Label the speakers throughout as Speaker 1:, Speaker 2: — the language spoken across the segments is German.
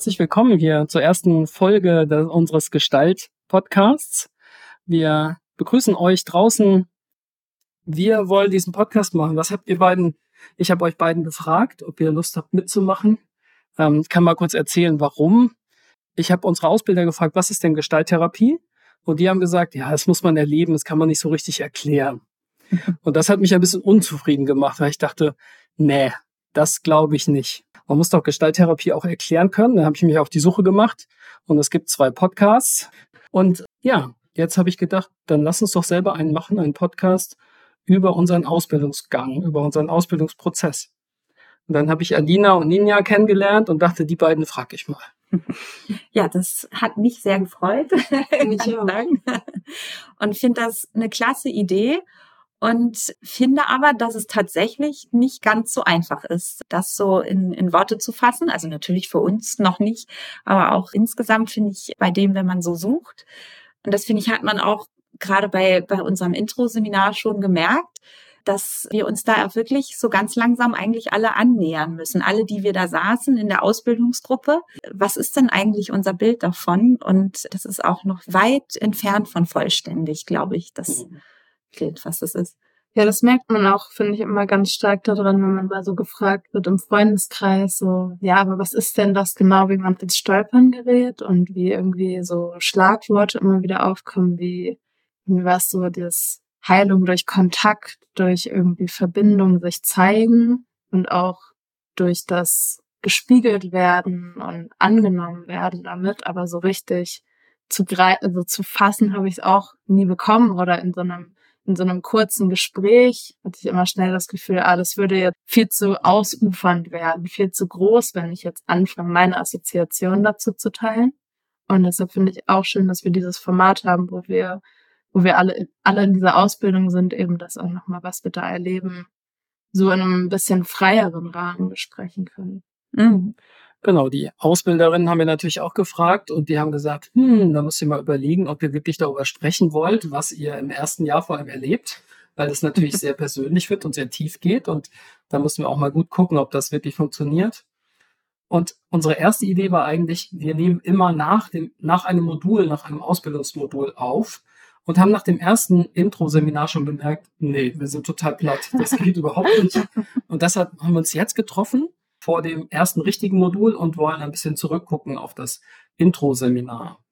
Speaker 1: Herzlich willkommen hier zur ersten Folge des, unseres Gestalt-Podcasts. Wir begrüßen euch draußen. Wir wollen diesen Podcast machen. Was habt ihr beiden? Ich habe euch beiden gefragt, ob ihr Lust habt mitzumachen. Ähm, ich kann mal kurz erzählen, warum. Ich habe unsere Ausbilder gefragt, was ist denn Gestalttherapie? Und die haben gesagt, ja, das muss man erleben, das kann man nicht so richtig erklären. Und das hat mich ein bisschen unzufrieden gemacht, weil ich dachte, nee, das glaube ich nicht. Man muss doch Gestalttherapie auch erklären können. Da habe ich mich auf die Suche gemacht und es gibt zwei Podcasts. Und ja, jetzt habe ich gedacht, dann lass uns doch selber einen machen, einen Podcast über unseren Ausbildungsgang, über unseren Ausbildungsprozess. Und dann habe ich Alina und Ninja kennengelernt und dachte, die beiden frage ich mal.
Speaker 2: Ja, das hat mich sehr gefreut. Mich auch. Und finde das eine klasse Idee und finde aber, dass es tatsächlich nicht ganz so einfach ist, das so in, in Worte zu fassen. Also natürlich für uns noch nicht, aber auch insgesamt finde ich bei dem, wenn man so sucht. Und das finde ich, hat man auch gerade bei, bei unserem Intro-Seminar schon gemerkt, dass wir uns da wirklich so ganz langsam eigentlich alle annähern müssen. Alle, die wir da saßen in der Ausbildungsgruppe. Was ist denn eigentlich unser Bild davon? Und das ist auch noch weit entfernt von vollständig, glaube ich. Das, mhm Bild, was das ist.
Speaker 3: Ja, das merkt man auch, finde ich, immer ganz stark daran, wenn man mal so gefragt wird im Freundeskreis, so, ja, aber was ist denn das genau, wie man ins Stolpern gerät und wie irgendwie so Schlagworte immer wieder aufkommen, wie, wie war es so, das Heilung durch Kontakt, durch irgendwie Verbindung sich zeigen und auch durch das gespiegelt werden und angenommen werden damit, aber so richtig zu greifen, also zu fassen habe ich es auch nie bekommen oder in so einem in so einem kurzen Gespräch hatte ich immer schnell das Gefühl, ah, das würde jetzt viel zu ausufernd werden, viel zu groß, wenn ich jetzt anfange, meine Assoziation dazu zu teilen. Und deshalb finde ich auch schön, dass wir dieses Format haben, wo wir, wo wir alle, alle in dieser Ausbildung sind, eben das auch nochmal, was wir da erleben, so in einem bisschen freieren Rahmen besprechen können.
Speaker 1: Mhm. Genau, die Ausbilderinnen haben wir natürlich auch gefragt und die haben gesagt, hm, da müsst ihr mal überlegen, ob ihr wirklich darüber sprechen wollt, was ihr im ersten Jahr vor allem erlebt, weil das natürlich sehr persönlich wird und sehr tief geht und da müssen wir auch mal gut gucken, ob das wirklich funktioniert. Und unsere erste Idee war eigentlich, wir nehmen immer nach dem, nach einem Modul, nach einem Ausbildungsmodul auf und haben nach dem ersten Intro-Seminar schon bemerkt, nee, wir sind total platt, das geht überhaupt nicht. Und deshalb haben wir uns jetzt getroffen vor dem ersten richtigen Modul und wollen ein bisschen zurückgucken auf das Intro-Seminar.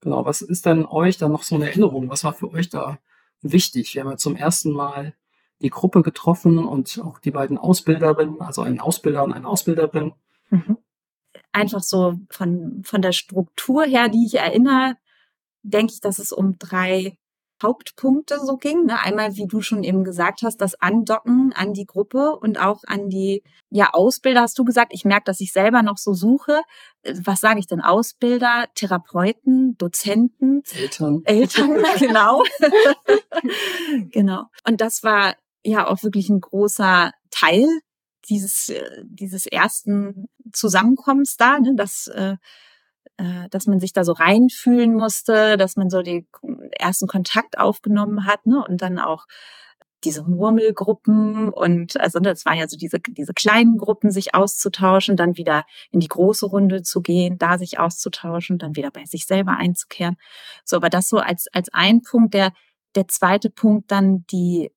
Speaker 1: Genau, was ist denn euch da noch so eine Erinnerung? Was war für euch da wichtig? Wir haben ja zum ersten Mal die Gruppe getroffen und auch die beiden Ausbilderinnen, also einen Ausbilder und eine Ausbilderin. Mhm.
Speaker 2: Einfach so von, von der Struktur her, die ich erinnere, denke ich, dass es um drei Hauptpunkte so ging. Ne? Einmal, wie du schon eben gesagt hast, das Andocken an die Gruppe und auch an die ja, Ausbilder, hast du gesagt. Ich merke, dass ich selber noch so suche. Was sage ich denn? Ausbilder, Therapeuten, Dozenten,
Speaker 1: Eltern.
Speaker 2: Eltern, genau. genau. Und das war ja auch wirklich ein großer Teil dieses, äh, dieses ersten Zusammenkommens da, ne? dass äh, äh, dass man sich da so reinfühlen musste, dass man so den ersten Kontakt aufgenommen hat ne? und dann auch diese Murmelgruppen und also das waren ja so diese, diese kleinen Gruppen, sich auszutauschen, dann wieder in die große Runde zu gehen, da sich auszutauschen, dann wieder bei sich selber einzukehren. So, aber das so als, als ein Punkt. Der, der zweite Punkt dann die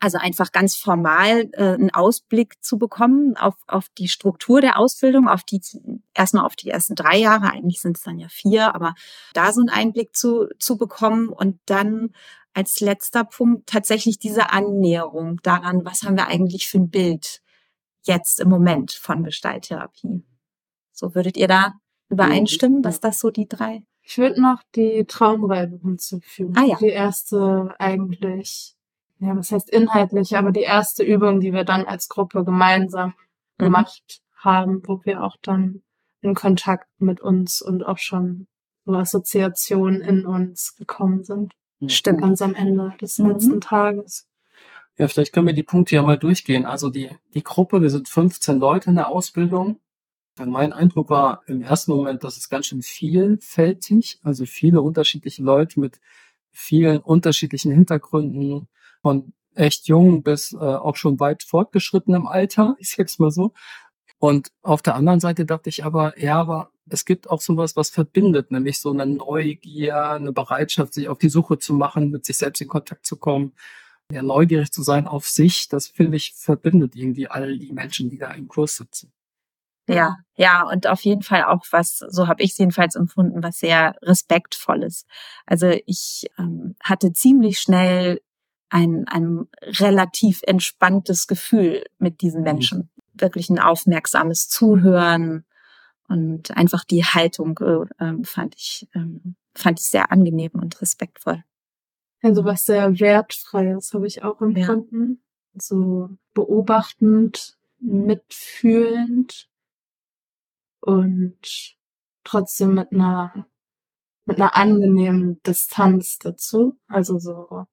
Speaker 2: also einfach ganz formal äh, einen Ausblick zu bekommen auf, auf die Struktur der Ausbildung, auf die erstmal auf die ersten drei Jahre, eigentlich sind es dann ja vier, aber da so einen Einblick zu, zu bekommen und dann als letzter Punkt tatsächlich diese Annäherung daran, was haben wir eigentlich für ein Bild jetzt im Moment von Gestalttherapie. So würdet ihr da übereinstimmen, dass das so die drei?
Speaker 3: Ich würde noch die Traumreise hinzufügen. Ah, ja. Die erste eigentlich ja, was heißt inhaltlich, aber die erste Übung, die wir dann als Gruppe gemeinsam mhm. gemacht haben, wo wir auch dann in Kontakt mit uns und auch schon so Assoziationen in uns gekommen sind.
Speaker 2: Mhm. Stimmt.
Speaker 3: Ganz am Ende des mhm. letzten Tages.
Speaker 1: Ja, vielleicht können wir die Punkte ja mal durchgehen. Also die, die Gruppe, wir sind 15 Leute in der Ausbildung. Mein Eindruck war im ersten Moment, dass es ganz schön vielfältig, also viele unterschiedliche Leute mit vielen unterschiedlichen Hintergründen, von echt jung bis äh, auch schon weit fortgeschritten im Alter, ich sag's mal so. Und auf der anderen Seite dachte ich aber, ja, aber es gibt auch sowas, was verbindet, nämlich so eine Neugier, eine Bereitschaft, sich auf die Suche zu machen, mit sich selbst in Kontakt zu kommen, ja, neugierig zu sein auf sich. Das finde ich verbindet irgendwie all die Menschen, die da im Kurs sitzen.
Speaker 2: Ja, ja, und auf jeden Fall auch was, so habe ich es jedenfalls empfunden, was sehr respektvolles. Also ich ähm, hatte ziemlich schnell ein, ein relativ entspanntes Gefühl mit diesen mhm. Menschen. Mhm. Wirklich ein aufmerksames Zuhören und einfach die Haltung äh, fand ich ähm, fand ich sehr angenehm und respektvoll.
Speaker 3: Also was sehr wertfreies habe ich auch empfunden. Ja. So beobachtend, mitfühlend und trotzdem mit einer mit einer angenehmen Distanz dazu. Also so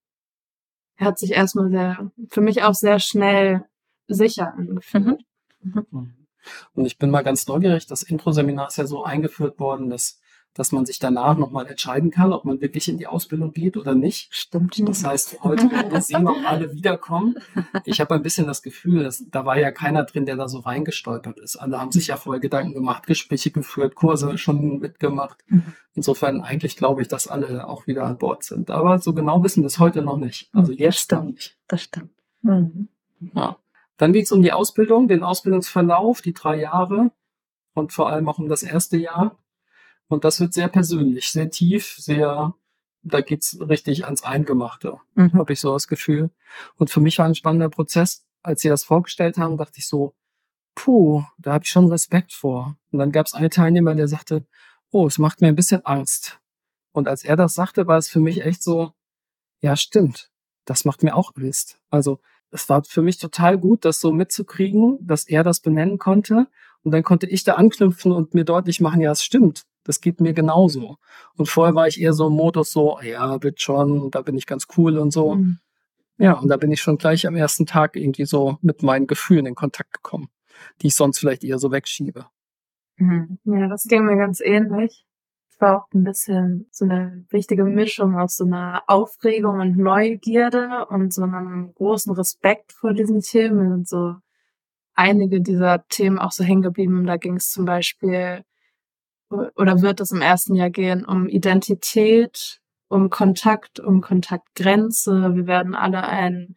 Speaker 3: hat sich erstmal sehr, für mich auch sehr schnell sicher angefühlt. Mhm.
Speaker 1: Mhm. Und ich bin mal ganz neugierig, das Intro-Seminar ist ja so eingeführt worden, dass dass man sich danach nochmal entscheiden kann, ob man wirklich in die Ausbildung geht oder nicht.
Speaker 2: Stimmt.
Speaker 1: Das heißt, heute werden wir sehen, ob alle wiederkommen. Ich habe ein bisschen das Gefühl, dass da war ja keiner drin, der da so reingestolpert ist. Alle haben sich ja vorher Gedanken gemacht, Gespräche geführt, Kurse schon mitgemacht. Mhm. Insofern eigentlich glaube ich, dass alle auch wieder an Bord sind. Aber so genau wissen wir es heute noch nicht. Also jetzt
Speaker 2: stimmt. Das stimmt. Mhm.
Speaker 1: Ja. Dann geht es um die Ausbildung, den Ausbildungsverlauf, die drei Jahre und vor allem auch um das erste Jahr. Und das wird sehr persönlich, sehr tief, sehr, da geht's richtig ans Eingemachte, mhm. habe ich so das Gefühl. Und für mich war ein spannender Prozess. Als sie das vorgestellt haben, dachte ich so, puh, da habe ich schon Respekt vor. Und dann gab es einen Teilnehmer, der sagte, oh, es macht mir ein bisschen Angst. Und als er das sagte, war es für mich echt so, ja, stimmt, das macht mir auch Angst. Also es war für mich total gut, das so mitzukriegen, dass er das benennen konnte. Und dann konnte ich da anknüpfen und mir deutlich machen, ja, es stimmt. Das geht mir genauso. Und vorher war ich eher so im Modus so, ja, wird schon, da bin ich ganz cool und so. Mhm. Ja, und da bin ich schon gleich am ersten Tag irgendwie so mit meinen Gefühlen in Kontakt gekommen, die ich sonst vielleicht eher so wegschiebe.
Speaker 3: Mhm. Ja, das ging mir ganz ähnlich. Es war auch ein bisschen so eine richtige Mischung aus so einer Aufregung und Neugierde und so einem großen Respekt vor diesen Themen und so einige dieser Themen auch so hängen geblieben. Da ging es zum Beispiel oder wird es im ersten Jahr gehen um Identität, um Kontakt, um Kontaktgrenze. Wir werden alle ein,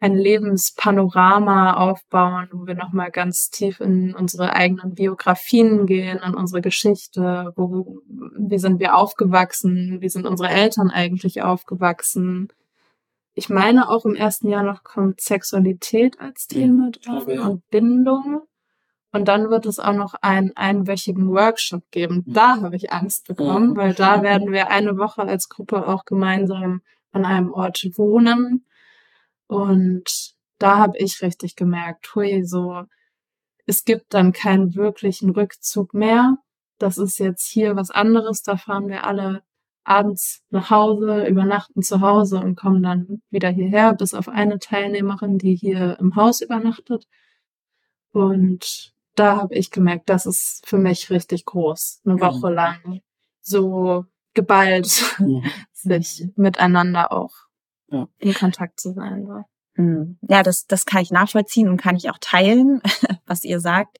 Speaker 3: ein Lebenspanorama aufbauen, wo wir nochmal ganz tief in unsere eigenen Biografien gehen, in unsere Geschichte, wo, wie sind wir aufgewachsen, wie sind unsere Eltern eigentlich aufgewachsen. Ich meine, auch im ersten Jahr noch kommt Sexualität als Thema dran und Bindung. Und dann wird es auch noch einen einwöchigen Workshop geben. Mhm. Da habe ich Angst bekommen, weil da werden wir eine Woche als Gruppe auch gemeinsam an einem Ort wohnen. Und da habe ich richtig gemerkt, hui, so, es gibt dann keinen wirklichen Rückzug mehr. Das ist jetzt hier was anderes. Da fahren wir alle abends nach Hause, übernachten zu Hause und kommen dann wieder hierher, bis auf eine Teilnehmerin, die hier im Haus übernachtet. Und da habe ich gemerkt, das ist für mich richtig groß. Eine Woche mhm. lang so geballt mhm. sich miteinander auch ja. in Kontakt zu sein.
Speaker 2: Mhm. Ja, das, das kann ich nachvollziehen und kann ich auch teilen, was ihr sagt.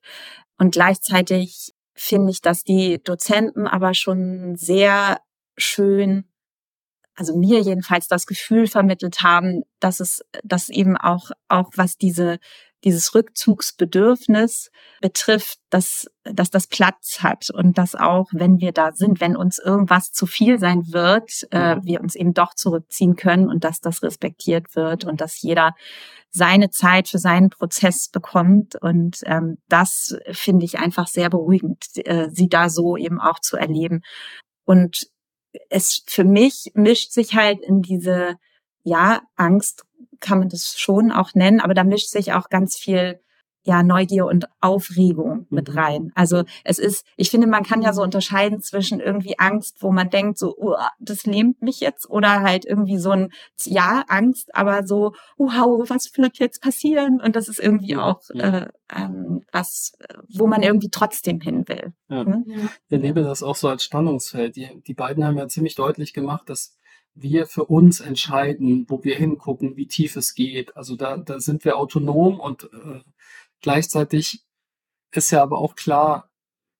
Speaker 2: Und gleichzeitig finde ich, dass die Dozenten aber schon sehr schön, also mir jedenfalls das Gefühl vermittelt haben, dass es, dass eben auch, auch was diese dieses Rückzugsbedürfnis betrifft, dass, dass das Platz hat und dass auch, wenn wir da sind, wenn uns irgendwas zu viel sein wird, äh, wir uns eben doch zurückziehen können und dass das respektiert wird und dass jeder seine Zeit für seinen Prozess bekommt. Und ähm, das finde ich einfach sehr beruhigend, äh, sie da so eben auch zu erleben. Und es für mich mischt sich halt in diese ja, Angst kann man das schon auch nennen, aber da mischt sich auch ganz viel ja, Neugier und Aufregung mit mhm. rein. Also es ist, ich finde, man kann ja so unterscheiden zwischen irgendwie Angst, wo man denkt, so, uh, das lähmt mich jetzt, oder halt irgendwie so ein, ja, Angst, aber so, wow, was wird jetzt passieren? Und das ist irgendwie auch äh, ähm, was, wo man irgendwie trotzdem hin will.
Speaker 1: Ja. Hm? Ich erlebe das auch so als Spannungsfeld. Die, die beiden haben ja ziemlich deutlich gemacht, dass wir für uns entscheiden, wo wir hingucken, wie tief es geht. Also da, da sind wir autonom und äh, gleichzeitig ist ja aber auch klar,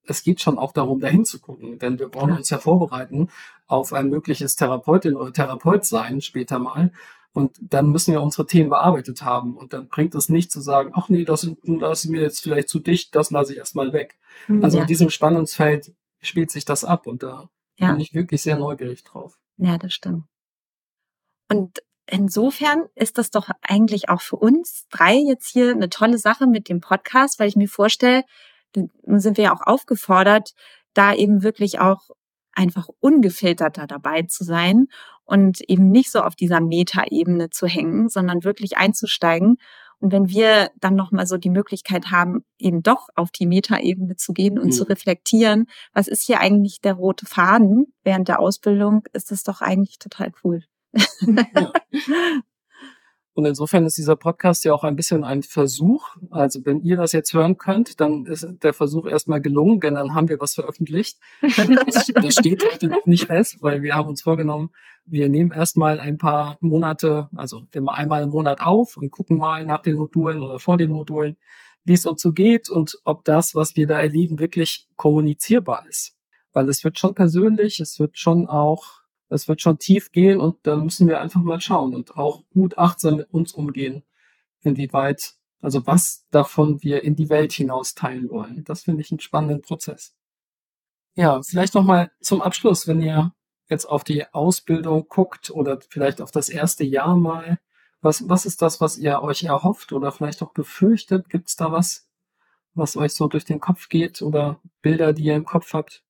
Speaker 1: es geht schon auch darum, dahin zu gucken, denn wir brauchen uns ja vorbereiten auf ein mögliches Therapeutin oder Therapeut sein später mal. Und dann müssen wir unsere Themen bearbeitet haben. Und dann bringt es nicht zu sagen, ach nee, das, das ist mir jetzt vielleicht zu dicht, das lasse ich erstmal weg. Mhm, also ja. in diesem Spannungsfeld spielt sich das ab und da ja. bin ich wirklich sehr neugierig drauf.
Speaker 2: Ja, das stimmt. Und insofern ist das doch eigentlich auch für uns drei jetzt hier eine tolle Sache mit dem Podcast, weil ich mir vorstelle, nun sind wir ja auch aufgefordert, da eben wirklich auch einfach ungefilterter dabei zu sein und eben nicht so auf dieser Metaebene zu hängen, sondern wirklich einzusteigen. Und wenn wir dann nochmal so die Möglichkeit haben, eben doch auf die Metaebene zu gehen und mhm. zu reflektieren, was ist hier eigentlich der rote Faden während der Ausbildung, ist das doch eigentlich total cool. Ja.
Speaker 1: Und insofern ist dieser Podcast ja auch ein bisschen ein Versuch. Also wenn ihr das jetzt hören könnt, dann ist der Versuch erstmal gelungen, denn dann haben wir was veröffentlicht. das, das steht heute noch nicht fest, weil wir haben uns vorgenommen, wir nehmen erstmal ein paar Monate, also einmal im Monat auf und gucken mal nach den Modulen oder vor den Modulen, wie es uns so geht und ob das, was wir da erleben, wirklich kommunizierbar ist. Weil es wird schon persönlich, es wird schon auch es wird schon tief gehen und da müssen wir einfach mal schauen und auch gut achtsam mit uns umgehen, inwieweit, also was davon wir in die Welt hinaus teilen wollen. Das finde ich einen spannenden Prozess. Ja, vielleicht nochmal zum Abschluss, wenn ihr jetzt auf die Ausbildung guckt oder vielleicht auf das erste Jahr mal, was, was ist das, was ihr euch erhofft oder vielleicht auch befürchtet? Gibt es da was, was euch so durch den Kopf geht oder Bilder, die ihr im Kopf habt?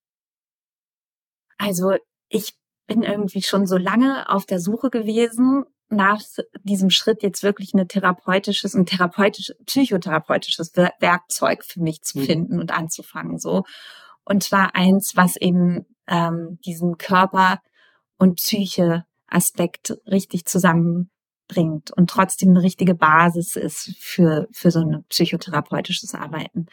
Speaker 2: Also ich bin irgendwie schon so lange auf der Suche gewesen nach diesem Schritt jetzt wirklich ein therapeutisches und therapeutisch, psychotherapeutisches Werkzeug für mich zu mhm. finden und anzufangen, so. Und zwar eins, was eben ähm, diesen Körper und Psyche Aspekt richtig zusammenbringt und trotzdem eine richtige Basis ist für, für so ein psychotherapeutisches Arbeiten.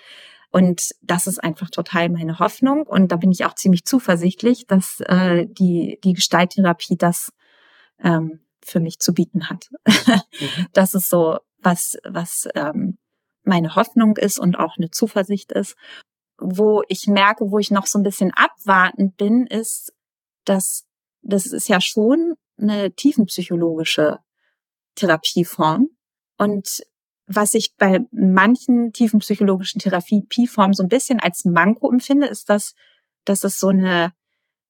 Speaker 2: Und das ist einfach total meine Hoffnung. Und da bin ich auch ziemlich zuversichtlich, dass äh, die, die Gestalttherapie das ähm, für mich zu bieten hat. mhm. Das ist so, was, was ähm, meine Hoffnung ist und auch eine Zuversicht ist. Wo ich merke, wo ich noch so ein bisschen abwartend bin, ist, dass das ist ja schon eine tiefenpsychologische Therapieform. Und was ich bei manchen tiefen psychologischen Therapieformen so ein bisschen als Manko empfinde, ist, dass, dass es so eine,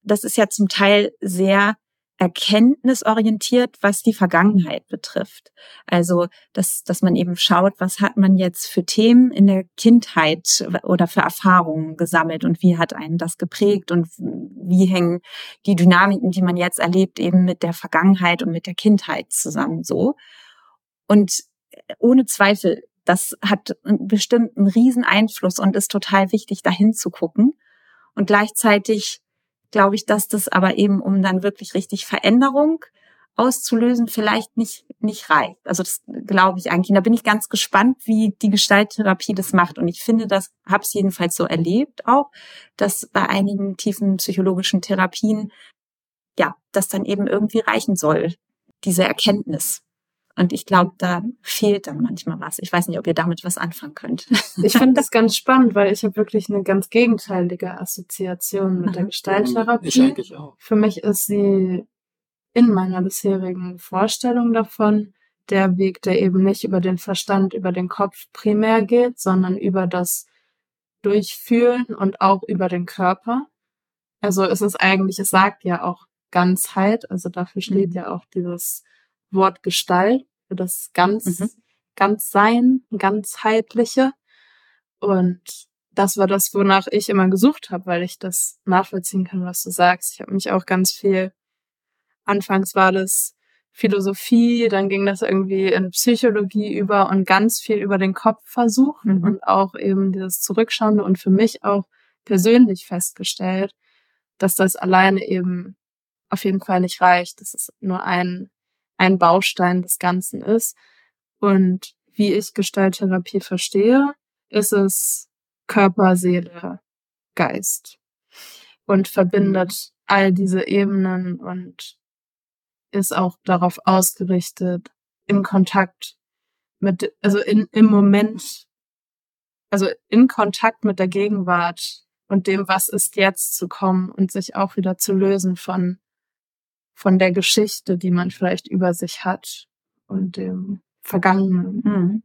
Speaker 2: das ist ja zum Teil sehr erkenntnisorientiert, was die Vergangenheit betrifft. Also, dass, dass man eben schaut, was hat man jetzt für Themen in der Kindheit oder für Erfahrungen gesammelt und wie hat einen das geprägt und wie hängen die Dynamiken, die man jetzt erlebt, eben mit der Vergangenheit und mit der Kindheit zusammen so. Und ohne Zweifel, das hat einen riesen Einfluss und ist total wichtig, dahin zu gucken. Und gleichzeitig glaube ich, dass das aber eben, um dann wirklich richtig Veränderung auszulösen, vielleicht nicht, nicht reicht. Also das glaube ich eigentlich. Und da bin ich ganz gespannt, wie die Gestalttherapie das macht. Und ich finde, das habe es jedenfalls so erlebt auch, dass bei einigen tiefen psychologischen Therapien, ja, das dann eben irgendwie reichen soll, diese Erkenntnis. Und ich glaube, da fehlt dann manchmal was. Ich weiß nicht, ob ihr damit was anfangen könnt.
Speaker 3: Ich finde das ganz spannend, weil ich habe wirklich eine ganz gegenteilige Assoziation mit der Gestalttherapie. Ich eigentlich auch. Für mich ist sie in meiner bisherigen Vorstellung davon der Weg, der eben nicht über den Verstand, über den Kopf primär geht, sondern über das Durchfühlen und auch über den Körper. Also es ist eigentlich, es sagt ja auch Ganzheit, also dafür steht mhm. ja auch dieses Wort Gestalt, für das ganz, mhm. ganz Sein, ganzheitliche. Und das war das, wonach ich immer gesucht habe, weil ich das nachvollziehen kann, was du sagst. Ich habe mich auch ganz viel, anfangs war das Philosophie, dann ging das irgendwie in Psychologie über und ganz viel über den Kopf versucht mhm. und auch eben dieses Zurückschauende und für mich auch persönlich festgestellt, dass das alleine eben auf jeden Fall nicht reicht. Das ist nur ein ein Baustein des Ganzen ist. Und wie ich Gestalttherapie verstehe, ist es Körper, Seele, Geist und verbindet all diese Ebenen und ist auch darauf ausgerichtet, im Kontakt mit, also in, im Moment also in Kontakt mit der Gegenwart und dem, was ist jetzt zu kommen und sich auch wieder zu lösen von, von der Geschichte, die man vielleicht über sich hat und dem Vergangenen.
Speaker 2: Mhm.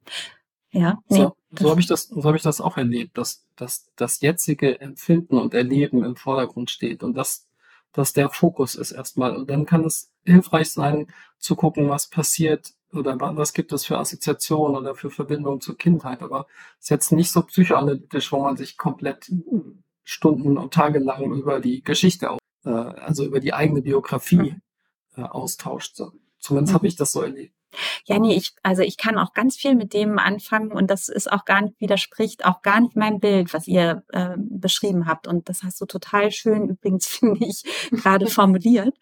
Speaker 2: Ja,
Speaker 1: So,
Speaker 2: nee,
Speaker 1: so habe ich das, so habe ich das auch erlebt, dass, dass das jetzige Empfinden und Erleben im Vordergrund steht und dass, dass der Fokus ist erstmal. Und dann kann es hilfreich sein, zu gucken, was passiert oder wa- was gibt es für Assoziationen oder für Verbindungen zur Kindheit. Aber es ist jetzt nicht so psychoanalytisch, wo man sich komplett Stunden und Tage lang über die Geschichte, äh, also über die eigene Biografie äh, austauscht. So, zumindest habe ich das so erlebt.
Speaker 2: Ja, nee, ich, also ich kann auch ganz viel mit dem anfangen und das ist auch gar nicht, widerspricht auch gar nicht meinem Bild, was ihr äh, beschrieben habt. Und das hast du total schön übrigens, finde ich, gerade formuliert.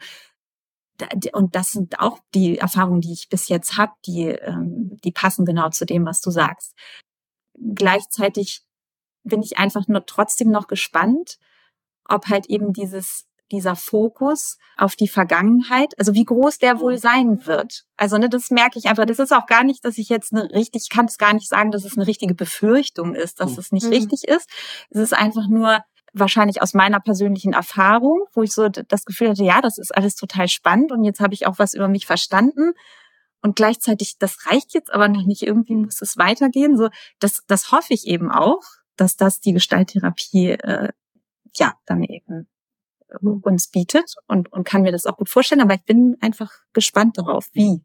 Speaker 2: Und das sind auch die Erfahrungen, die ich bis jetzt habe, die, ähm, die passen genau zu dem, was du sagst. Gleichzeitig bin ich einfach nur trotzdem noch gespannt, ob halt eben dieses dieser Fokus auf die Vergangenheit, also wie groß der wohl sein wird. Also ne, das merke ich einfach. Das ist auch gar nicht, dass ich jetzt eine richtig, ich kann es gar nicht sagen, dass es eine richtige Befürchtung ist, dass
Speaker 1: Mhm.
Speaker 2: es nicht
Speaker 3: Mhm.
Speaker 2: richtig ist. Es ist einfach nur wahrscheinlich aus meiner persönlichen Erfahrung, wo ich so das Gefühl hatte, ja, das ist alles total spannend und jetzt habe ich auch was über mich verstanden. Und gleichzeitig, das reicht jetzt aber noch nicht, irgendwie muss es weitergehen. So, das, das hoffe ich eben auch, dass das die Gestalttherapie äh, ja dann eben uns bietet und, und kann mir das auch gut vorstellen, aber ich bin einfach gespannt darauf, wie.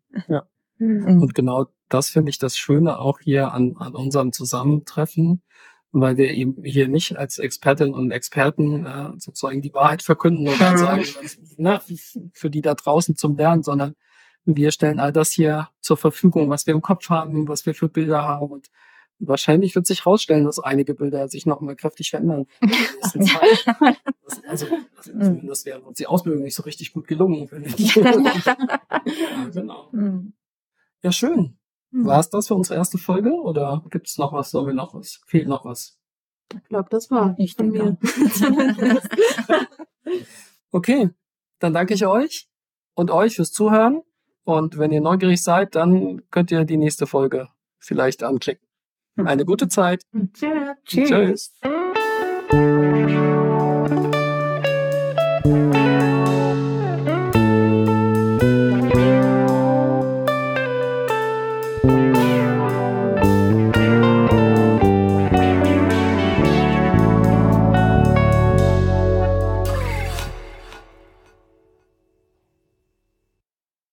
Speaker 3: Mhm.
Speaker 1: Und genau das finde ich das Schöne auch hier an, an unserem Zusammentreffen, weil wir eben hier nicht als Expertinnen und Experten äh, sozusagen die Wahrheit verkünden oder
Speaker 3: Mhm.
Speaker 1: sagen, na, für die da draußen zum Lernen, sondern wir stellen all das hier zur Verfügung, was wir im Kopf haben, was wir für Bilder haben. Und wahrscheinlich wird sich herausstellen, dass einige Bilder sich noch mal kräftig verändern. Das- Also, also zumindest wäre uns die Ausbildung nicht so richtig gut gelungen. ja, genau.
Speaker 2: Hm.
Speaker 1: Ja, schön. War es das für unsere erste Folge oder gibt es noch was? Sollen wir noch was? Fehlt noch was?
Speaker 3: Ich glaube, das war
Speaker 2: Ich
Speaker 3: von mir.
Speaker 1: Okay, dann danke ich euch und euch fürs Zuhören. Und wenn ihr neugierig seid, dann könnt ihr die nächste Folge vielleicht anklicken. Eine gute Zeit.
Speaker 3: Tschüss.
Speaker 1: Tschüss.
Speaker 3: Tschüss.